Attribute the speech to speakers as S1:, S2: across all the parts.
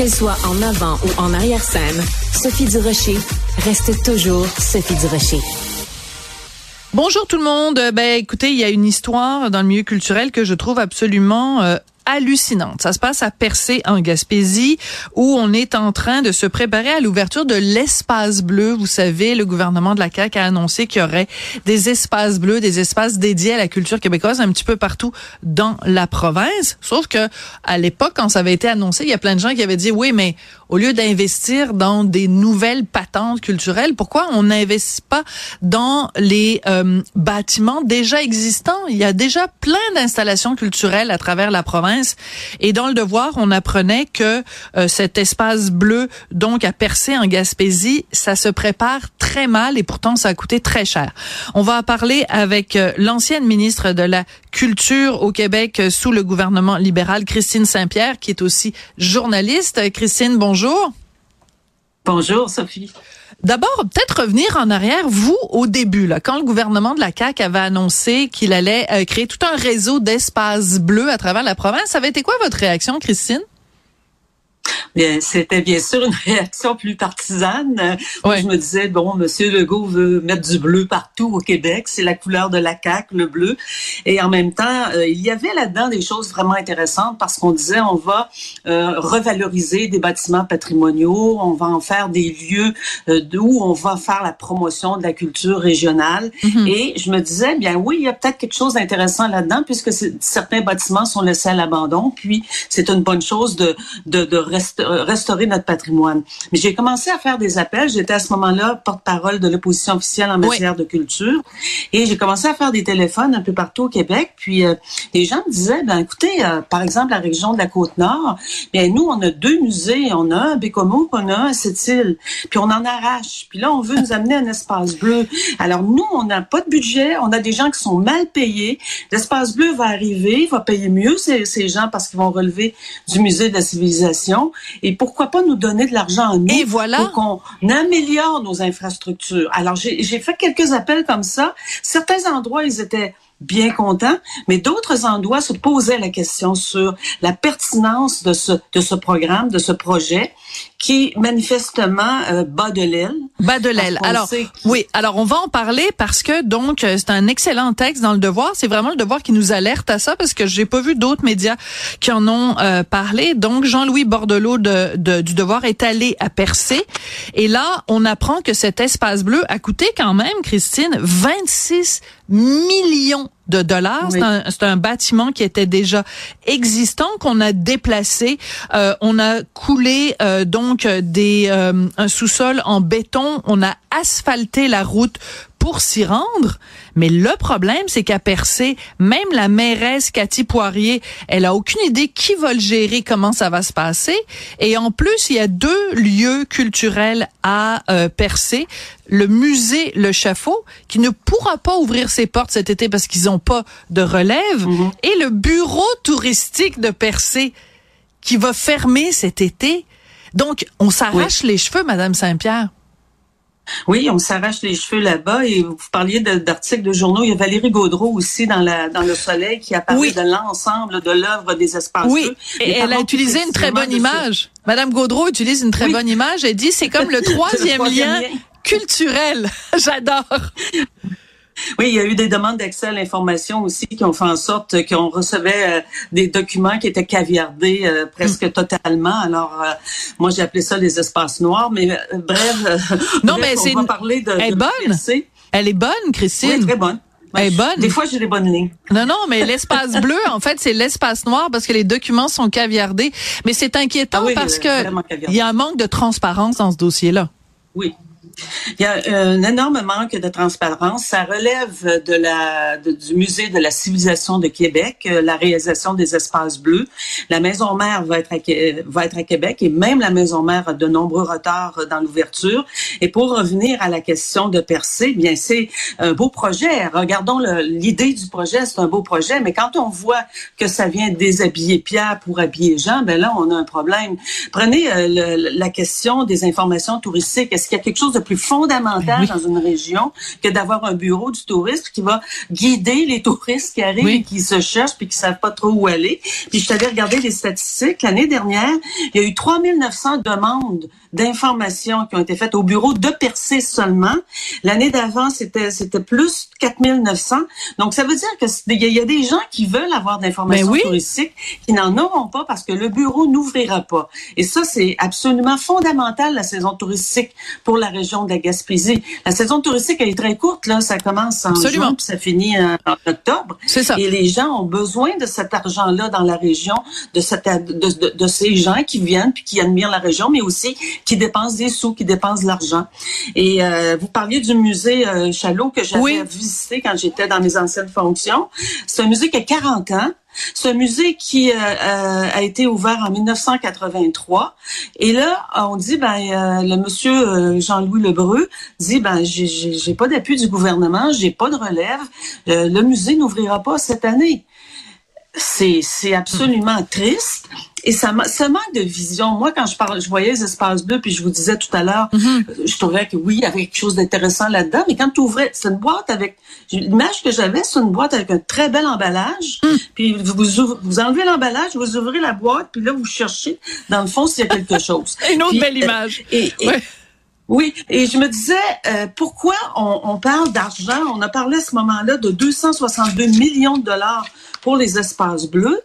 S1: Qu'elle soit en avant ou en arrière-scène, Sophie Durocher reste toujours Sophie Durocher.
S2: Bonjour tout le monde. Ben écoutez, il y a une histoire dans le milieu culturel que je trouve absolument euh, hallucinante. Ça se passe à Percé en Gaspésie où on est en train de se préparer à l'ouverture de l'espace bleu. Vous savez, le gouvernement de la CAQ a annoncé qu'il y aurait des espaces bleus, des espaces dédiés à la culture québécoise un petit peu partout dans la province. Sauf que à l'époque quand ça avait été annoncé, il y a plein de gens qui avaient dit oui, mais au lieu d'investir dans des nouvelles patentes culturelles, pourquoi on n'investit pas dans les euh, bâtiments déjà existants? Il y a déjà plein d'installations culturelles à travers la province et dans le devoir, on apprenait que euh, cet espace bleu, donc à percer en Gaspésie, ça se prépare très mal et pourtant ça a coûté très cher. On va parler avec euh, l'ancienne ministre de la Culture au Québec euh, sous le gouvernement libéral, Christine Saint-Pierre, qui est aussi journaliste. Christine, bonjour.
S3: Bonjour, Sophie.
S2: D'abord, peut-être revenir en arrière, vous, au début, là, quand le gouvernement de la CAQ avait annoncé qu'il allait euh, créer tout un réseau d'espaces bleus à travers la province, ça avait été quoi votre réaction, Christine?
S3: Bien, c'était bien sûr une réaction plus partisane. Je me disais, bon, Monsieur Legault veut mettre du bleu partout au Québec. C'est la couleur de la CAQ, le bleu. Et en même temps, euh, il y avait là-dedans des choses vraiment intéressantes parce qu'on disait, on va euh, revaloriser des bâtiments patrimoniaux, on va en faire des lieux euh, d'où on va faire la promotion de la culture régionale. Mm-hmm. Et je me disais, bien oui, il y a peut-être quelque chose d'intéressant là-dedans puisque certains bâtiments sont laissés à l'abandon. Puis c'est une bonne chose de, de, de euh, restaurer notre patrimoine. Mais j'ai commencé à faire des appels. J'étais à ce moment-là porte-parole de l'opposition officielle en matière de culture. Et j'ai commencé à faire des téléphones un peu partout au Québec. Puis euh, les gens me disaient, ben écoutez, euh, par exemple, la région de la Côte-Nord, bien nous, on a deux musées. On a un à Bécomo, on a un à Sept-Îles. Puis on en arrache. Puis là, on veut nous amener un espace bleu. Alors nous, on n'a pas de budget. On a des gens qui sont mal payés. L'espace bleu va arriver, il va payer mieux ces, ces gens parce qu'ils vont relever du musée de la civilisation. Et pourquoi pas nous donner de l'argent à nous
S2: Et voilà.
S3: pour qu'on améliore nos infrastructures. Alors, j'ai fait quelques appels comme ça. Certains endroits, ils étaient bien contents, mais d'autres endroits se posaient la question sur la pertinence de ce, de ce programme, de ce projet qui manifestement euh, bat de l'aile.
S2: Bas de l'aile. Alors oui, alors on va en parler parce que donc euh, c'est un excellent texte dans le Devoir. C'est vraiment le Devoir qui nous alerte à ça parce que j'ai pas vu d'autres médias qui en ont euh, parlé. Donc Jean-Louis Bordelot de, de, du Devoir est allé à Percé et là on apprend que cet espace bleu a coûté quand même, Christine, 26 millions de dollars. C'est un, bâtiment qui était déjà existant qu'on a déplacé. Euh, on a coulé euh, donc des euh, un sous-sol en béton. On a asphalté la route pour s'y rendre. Mais le problème, c'est qu'à Percé, même la mairesse Cathy Poirier, elle a aucune idée qui va le gérer, comment ça va se passer. Et en plus, il y a deux lieux culturels à euh, Percé. Le musée Le Chafaud, qui ne pourra pas ouvrir ses portes cet été parce qu'ils n'ont pas de relève, mm-hmm. et le bureau touristique de Percé, qui va fermer cet été. Donc, on s'arrache les cheveux, Madame Saint-Pierre.
S3: Oui, on s'arrache les cheveux là-bas et vous parliez d'articles de, journaux. Il y a Valérie Gaudreau aussi dans la dans le Soleil qui a parlé de l'ensemble de l'œuvre des espaces
S2: Oui, et elle a utilisé une très bonne image. Madame Gaudreau utilise une très bonne image. Elle dit c'est comme le troisième, lien culturel. J'adore.
S3: Oui, il y a eu des demandes d'accès à l'information aussi qui ont fait en sorte qu'on recevait euh, des documents qui étaient caviardés euh, presque mm. totalement. Alors, euh, moi, j'ai appelé ça les espaces noirs, mais bref,
S2: non, mais c'est va parler de... Elle est bonne. Elle est bonne, Christine.
S3: Oui, très bonne.
S2: Elle est bonne.
S3: Des fois, j'ai des bonnes lignes.
S2: Non, non, mais l'espace bleu, en fait, c'est l'espace noir parce que les documents sont caviardés. Mais c'est inquiétant ah parce que il y a un manque de transparence dans ce dossier-là.
S3: Oui, il y a un énorme manque de transparence. Ça relève de la, du musée de la civilisation de Québec, euh, la réalisation des espaces bleus. La maison mère va être à, va être à Québec et même la maison mère a de nombreux retards dans l'ouverture. Et pour revenir à la question de Percé, bien c'est un beau projet. Regardons l'idée du projet, c'est un beau projet, mais quand on voit que ça vient déshabiller Pierre pour habiller Jean, ben là on a un problème. Prenez euh, la question des informations touristiques. Est-ce qu'il y a quelque chose de de plus fondamental dans une région que d'avoir un bureau du tourisme qui va guider les touristes qui arrivent et qui se cherchent puis qui savent pas trop où aller. Puis je t'avais regardé les statistiques. L'année dernière, il y a eu 3900 demandes d'informations qui ont été faites au bureau de Percé seulement. L'année d'avant, c'était c'était plus 4900. Donc ça veut dire que il y, a des gens qui veulent avoir d'informations ben touristiques qui n'en auront pas parce que le bureau n'ouvrira pas. Et ça c'est absolument fondamental la saison touristique pour la région de la Gaspésie. La saison touristique elle est très courte là, ça commence en juin puis ça finit en, octobre.
S2: C'est ça.
S3: Et les gens ont besoin de cet argent là dans la région, de cette de, de ces gens qui viennent puis qui admirent la région mais aussi qui dépensent des sous, qui dépensent de l'argent. Et euh, vous parliez du musée euh, Chalot que j'avais visité quand j'étais dans mes anciennes fonctions. C'est un musée qui a 40 ans. Un musée qui euh, a été ouvert en 1983. Et là, on dit, ben, le monsieur Jean-Louis Lebreu dit, ben, j'ai pas d'appui du gouvernement, j'ai pas de relève. le musée n'ouvrira pas cette année. C'est absolument triste. Et ça, ça manque de vision. Moi, quand je parle, je voyais les espaces bleus, puis je vous disais tout à l'heure, mm-hmm. je trouvais que oui, il y avait quelque chose d'intéressant là-dedans. Mais quand tu ouvrais, c'est une boîte avec l'image que j'avais, c'est une boîte avec un très bel emballage. Mm. Puis vous, vous enlevez l'emballage, vous ouvrez la boîte, puis là vous cherchez dans le fond s'il y a quelque chose.
S2: Une autre belle euh, image.
S3: et, Oui, et je me disais, euh, pourquoi on, on parle d'argent? On a parlé à ce moment-là de 262 millions de dollars pour les espaces bleus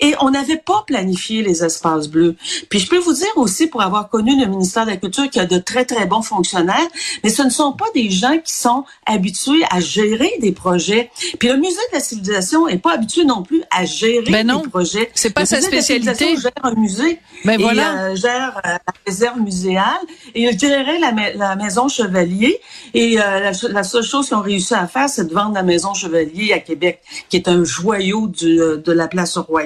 S3: et on n'avait pas planifié les espaces bleus. Puis je peux vous dire aussi, pour avoir connu le ministère de la Culture, qu'il y a de très, très bons fonctionnaires, mais ce ne sont pas des gens qui sont habitués à gérer des projets. Puis le Musée de la Civilisation est pas habitué non plus à gérer
S2: ben
S3: des projets.
S2: C'est pas sa spécialité.
S3: Il gère un musée
S2: ben
S3: et
S2: voilà.
S3: Euh, gère euh, la réserve muséale et il gérerait la, la maison Chevalier. Et euh, la, seule chose qu'ils ont réussi à faire, c'est de vendre la maison Chevalier à Québec, qui est un joyau du, de la place royale.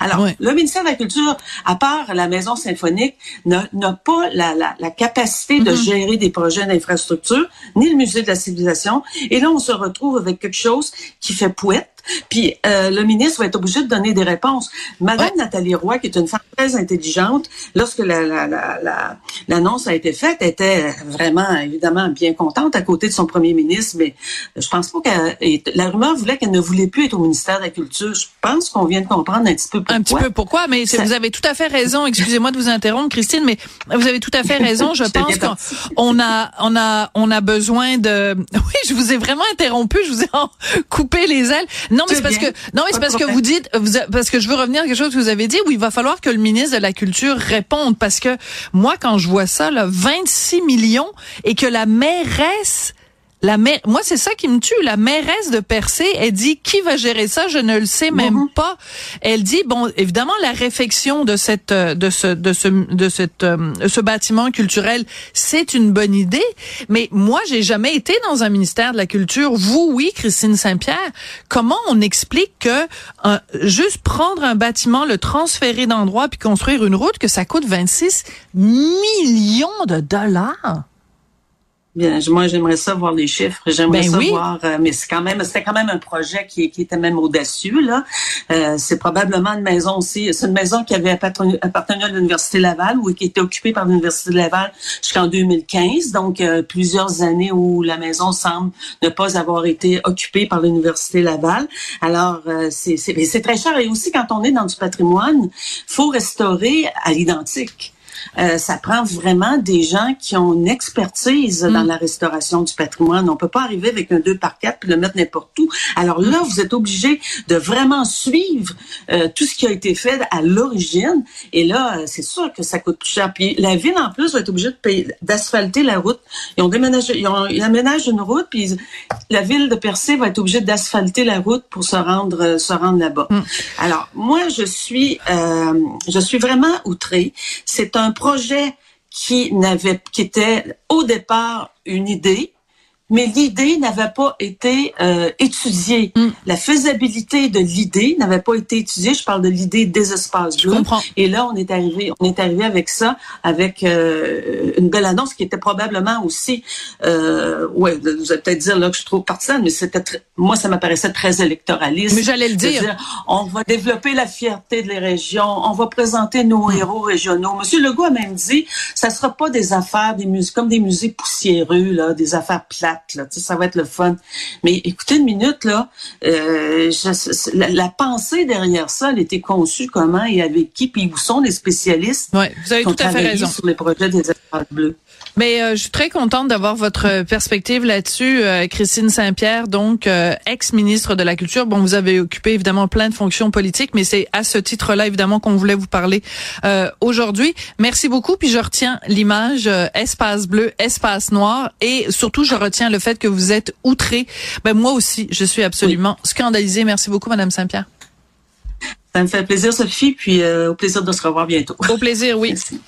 S3: Alors, le ministère de la Culture, à part la Maison symphonique, n'a pas la, la, la, capacité de mm-hmm. gérer des projets d'infrastructure, ni le Musée de la civilisation. Et là, on se retrouve avec quelque chose qui fait pouette, puis euh, le ministre va être obligé de donner des réponses. Madame Nathalie Roy, qui est une femme très intelligente, lorsque l'annonce la, la, a été faite, était vraiment, évidemment, bien contente à côté de son premier ministre, mais je pense pas que La rumeur voulait qu'elle ne voulait plus être au ministère de la Culture. Je pense qu'on vient de comprendre un petit peu pourquoi.
S2: Un petit peu pourquoi, mais vous avez tout à fait raison. Excusez-moi de vous interrompre, Christine, mais vous avez tout à fait raison. Je pense qu'on a, on a, on a besoin de... Oui, je vous ai vraiment interrompu, je vous ai coupé les ailes. Non, mais c'est parce que non, mais c'est parce que vous dites parce que je veux revenir à quelque chose que vous avez dit. Où il va falloir que le ministre de la Culture réponde parce que moi quand je vois ça là 26 millions et que la mairesse la maire, moi c'est ça qui me tue. La mairesse de Percé, elle dit qui va gérer ça, je ne le sais même pas. Elle dit bon, évidemment la réfection de cette de ce de ce de cette euh, ce bâtiment culturel, c'est une bonne idée, mais moi j'ai jamais été dans un ministère de la culture. Vous oui, Christine Saint-Pierre, comment on explique que euh, juste prendre un bâtiment, le transférer d'endroit puis construire une route que ça coûte 26 millions de dollars?
S3: Bien, moi j'aimerais ça voir les chiffres. J'aimerais ben ça voir, euh, mais c'est quand même, c'était quand même un projet qui, qui était même audacieux là. Euh, c'est probablement une maison aussi. C'est une maison qui avait appartenu, appartenu à l'université Laval ou qui était occupée par l'université Laval jusqu'en 2015. Donc euh, plusieurs années où la maison semble ne pas avoir été occupée par l'université Laval. Alors c'est c'est très cher et aussi quand on est dans du patrimoine, faut restaurer à l'identique. Euh, ça prend vraiment des gens qui ont une expertise dans mm. la restauration du patrimoine. On peut pas arriver avec un 2 par 4 puis le mettre n'importe où. Alors là, vous êtes obligé de vraiment suivre euh, tout ce qui a été fait à l'origine. Et là, euh, c'est sûr que ça coûte plus cher. Puis la ville, en plus, va être obligée d'asphalter la route. Ils ont déménagé, ils, ont, ils aménagent une route, puis la ville de Percé va être obligée d'asphalter la route pour se rendre, se rendre là-bas. Mm. Alors, moi, je suis, je suis vraiment outrée. C'est un projet qui n'avait, qui était au départ une idée, mais l'idée n'avait pas été euh, étudiée. Mm. La faisabilité de l'idée n'avait pas été étudiée. Je parle de l'idée des espaces bleus. Et là, on est arrivé, on est arrivé avec ça, avec euh, une belle annonce qui était probablement aussi, euh, ouais, vous allez peut-être dire là que je trouve partisane, mais c'était moi ça m'apparaissait très électoraliste.
S2: Mais j'allais le dire.
S3: On va développer la fierté des régions, on va présenter nos mm. héros régionaux. Monsieur Legault a même dit, ça sera pas des affaires, des musées comme des musées poussiéreux là, des affaires plates ça va être le fun. Mais écoutez une minute, là, euh, la, pensée derrière ça, elle était conçue comment et avec qui, puis où sont les spécialistes
S2: ouais, vous avez tout à fait raison.
S3: sur les projets des bleus.
S2: Mais euh, je suis très contente d'avoir votre perspective là-dessus, euh, Christine Saint-Pierre, donc euh, ex-ministre de la Culture. Bon, vous avez occupé évidemment plein de fonctions politiques, mais c'est à ce titre-là évidemment qu'on voulait vous parler aujourd'hui. Merci beaucoup. Puis je retiens l'image espace bleu, espace noir, et surtout je retiens le fait que vous êtes outré. Ben moi aussi, je suis absolument scandalisée. Merci beaucoup, Madame Saint-Pierre.
S3: Ça me fait plaisir, Sophie, puis au plaisir de se revoir bientôt.
S2: Au plaisir, oui. Merci.